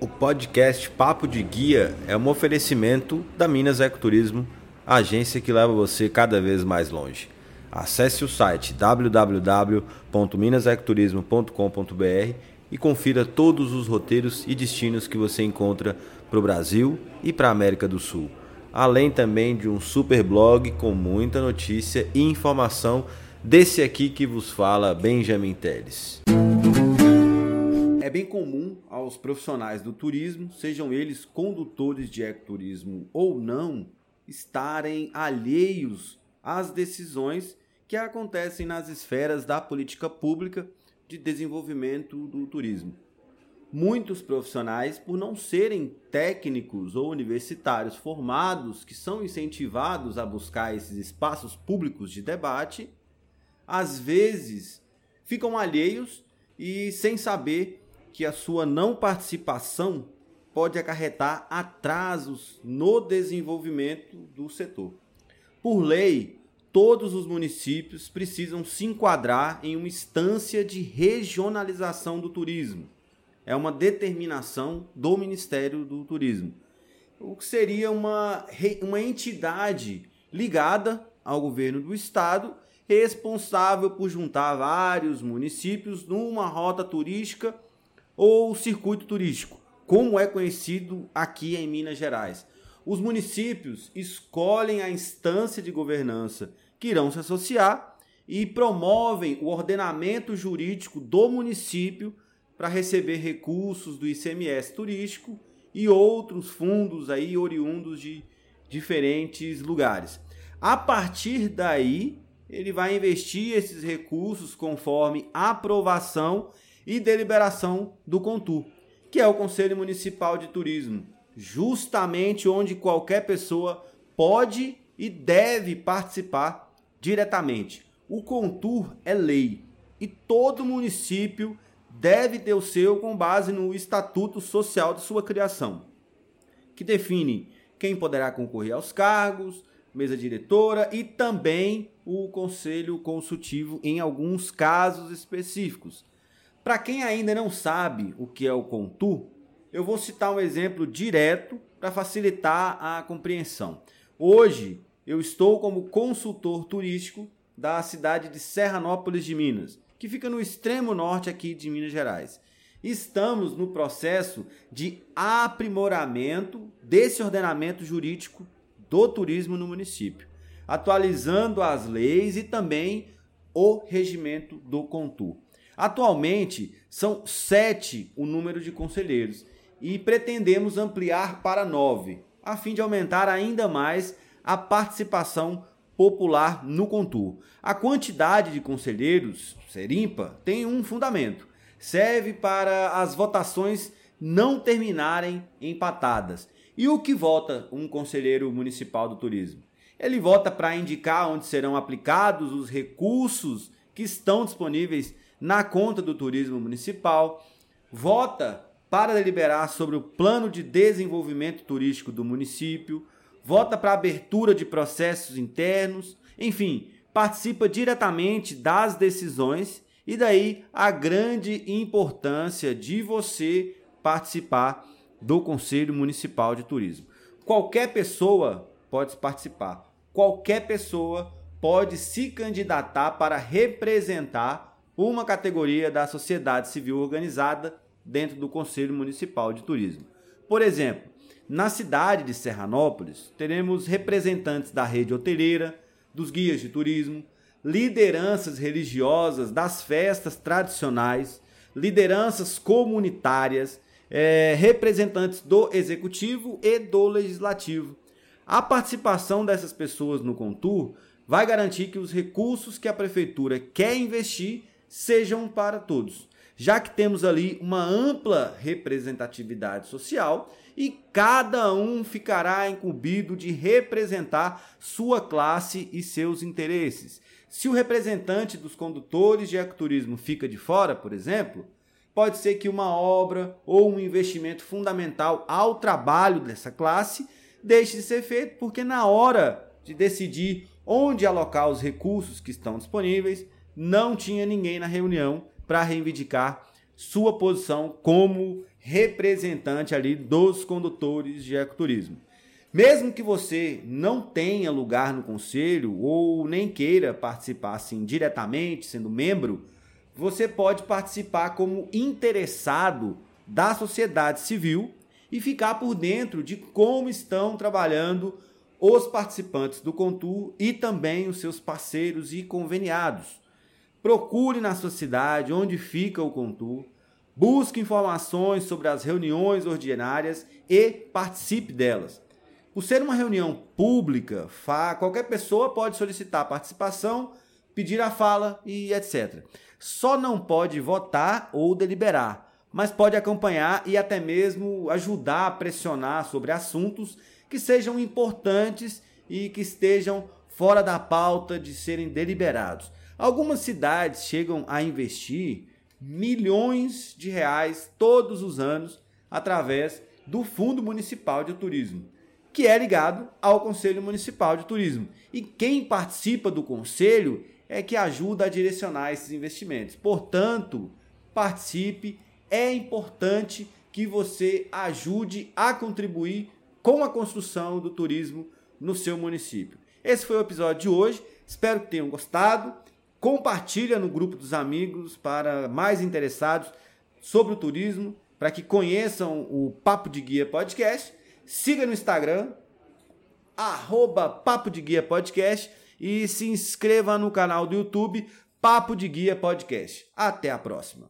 O podcast Papo de Guia é um oferecimento da Minas Ecoturismo, agência que leva você cada vez mais longe. Acesse o site www.minasecoturismo.com.br e confira todos os roteiros e destinos que você encontra para o Brasil e para a América do Sul. Além também de um super blog com muita notícia e informação desse aqui que vos fala Benjamin Teles. É bem comum aos profissionais do turismo, sejam eles condutores de ecoturismo ou não, estarem alheios às decisões que acontecem nas esferas da política pública de desenvolvimento do turismo. Muitos profissionais, por não serem técnicos ou universitários formados, que são incentivados a buscar esses espaços públicos de debate, às vezes ficam alheios e sem saber que a sua não participação pode acarretar atrasos no desenvolvimento do setor. Por lei, todos os municípios precisam se enquadrar em uma instância de regionalização do turismo. É uma determinação do Ministério do Turismo. O que seria uma, uma entidade ligada ao governo do estado, responsável por juntar vários municípios numa rota turística ou circuito turístico, como é conhecido aqui em Minas Gerais. Os municípios escolhem a instância de governança que irão se associar e promovem o ordenamento jurídico do município para receber recursos do ICMS turístico e outros fundos aí oriundos de diferentes lugares. A partir daí, ele vai investir esses recursos conforme aprovação e deliberação do CONTUR, que é o Conselho Municipal de Turismo, justamente onde qualquer pessoa pode e deve participar diretamente. O CONTUR é lei e todo município deve ter o seu com base no Estatuto Social de sua criação, que define quem poderá concorrer aos cargos, mesa diretora e também o conselho consultivo em alguns casos específicos, para quem ainda não sabe o que é o Contur, eu vou citar um exemplo direto para facilitar a compreensão. Hoje, eu estou como consultor turístico da cidade de Serranópolis de Minas, que fica no extremo norte aqui de Minas Gerais. Estamos no processo de aprimoramento desse ordenamento jurídico do turismo no município, atualizando as leis e também o regimento do Contur. Atualmente, são sete o número de conselheiros e pretendemos ampliar para nove, a fim de aumentar ainda mais a participação popular no Contur. A quantidade de conselheiros, ser ímpar, tem um fundamento. Serve para as votações não terminarem empatadas. E o que vota um conselheiro municipal do turismo? Ele vota para indicar onde serão aplicados os recursos que estão disponíveis na conta do turismo municipal, vota para deliberar sobre o plano de desenvolvimento turístico do município, vota para abertura de processos internos, enfim, participa diretamente das decisões e daí a grande importância de você participar do Conselho Municipal de Turismo. Qualquer pessoa pode participar, qualquer pessoa pode se candidatar para representar uma categoria da sociedade civil organizada dentro do Conselho Municipal de Turismo. Por exemplo, na cidade de Serranópolis, teremos representantes da rede hoteleira, dos guias de turismo, lideranças religiosas das festas tradicionais, lideranças comunitárias, é, representantes do executivo e do legislativo. A participação dessas pessoas no Contur vai garantir que os recursos que a prefeitura quer investir sejam para todos, já que temos ali uma ampla representatividade social e cada um ficará incumbido de representar sua classe e seus interesses. Se o representante dos condutores de ecoturismo fica de fora, por exemplo, pode ser que uma obra ou um investimento fundamental ao trabalho dessa classe deixe de ser feito, porque na hora de decidir onde alocar os recursos que estão disponíveis, não tinha ninguém na reunião para reivindicar sua posição como representante ali dos condutores de ecoturismo. Mesmo que você não tenha lugar no conselho ou nem queira participar assim diretamente, sendo membro, você pode participar como interessado da sociedade civil e ficar por dentro de como estão trabalhando os participantes do Contur e também os seus parceiros e conveniados. Procure na sua cidade onde fica o Contur, busque informações sobre as reuniões ordinárias e participe delas. Por ser uma reunião pública, qualquer pessoa pode solicitar participação, pedir a fala e etc. Só não pode votar ou deliberar, mas pode acompanhar e até mesmo ajudar a pressionar sobre assuntos que sejam importantes e que estejam fora da pauta de serem deliberados. Algumas cidades chegam a investir milhões de reais todos os anos através do Fundo Municipal de Turismo, que é ligado ao Conselho Municipal de Turismo. E quem participa do conselho é que ajuda a direcionar esses investimentos. Portanto, participe, é importante que você ajude a contribuir com a construção do turismo no seu município. Esse foi o episódio de hoje. Espero que tenham gostado. Compartilha no grupo dos amigos para mais interessados sobre o turismo, para que conheçam o Papo de Guia Podcast. Siga no Instagram, arroba Papo de Guia Podcast e se inscreva no canal do YouTube Papo de Guia Podcast. Até a próxima.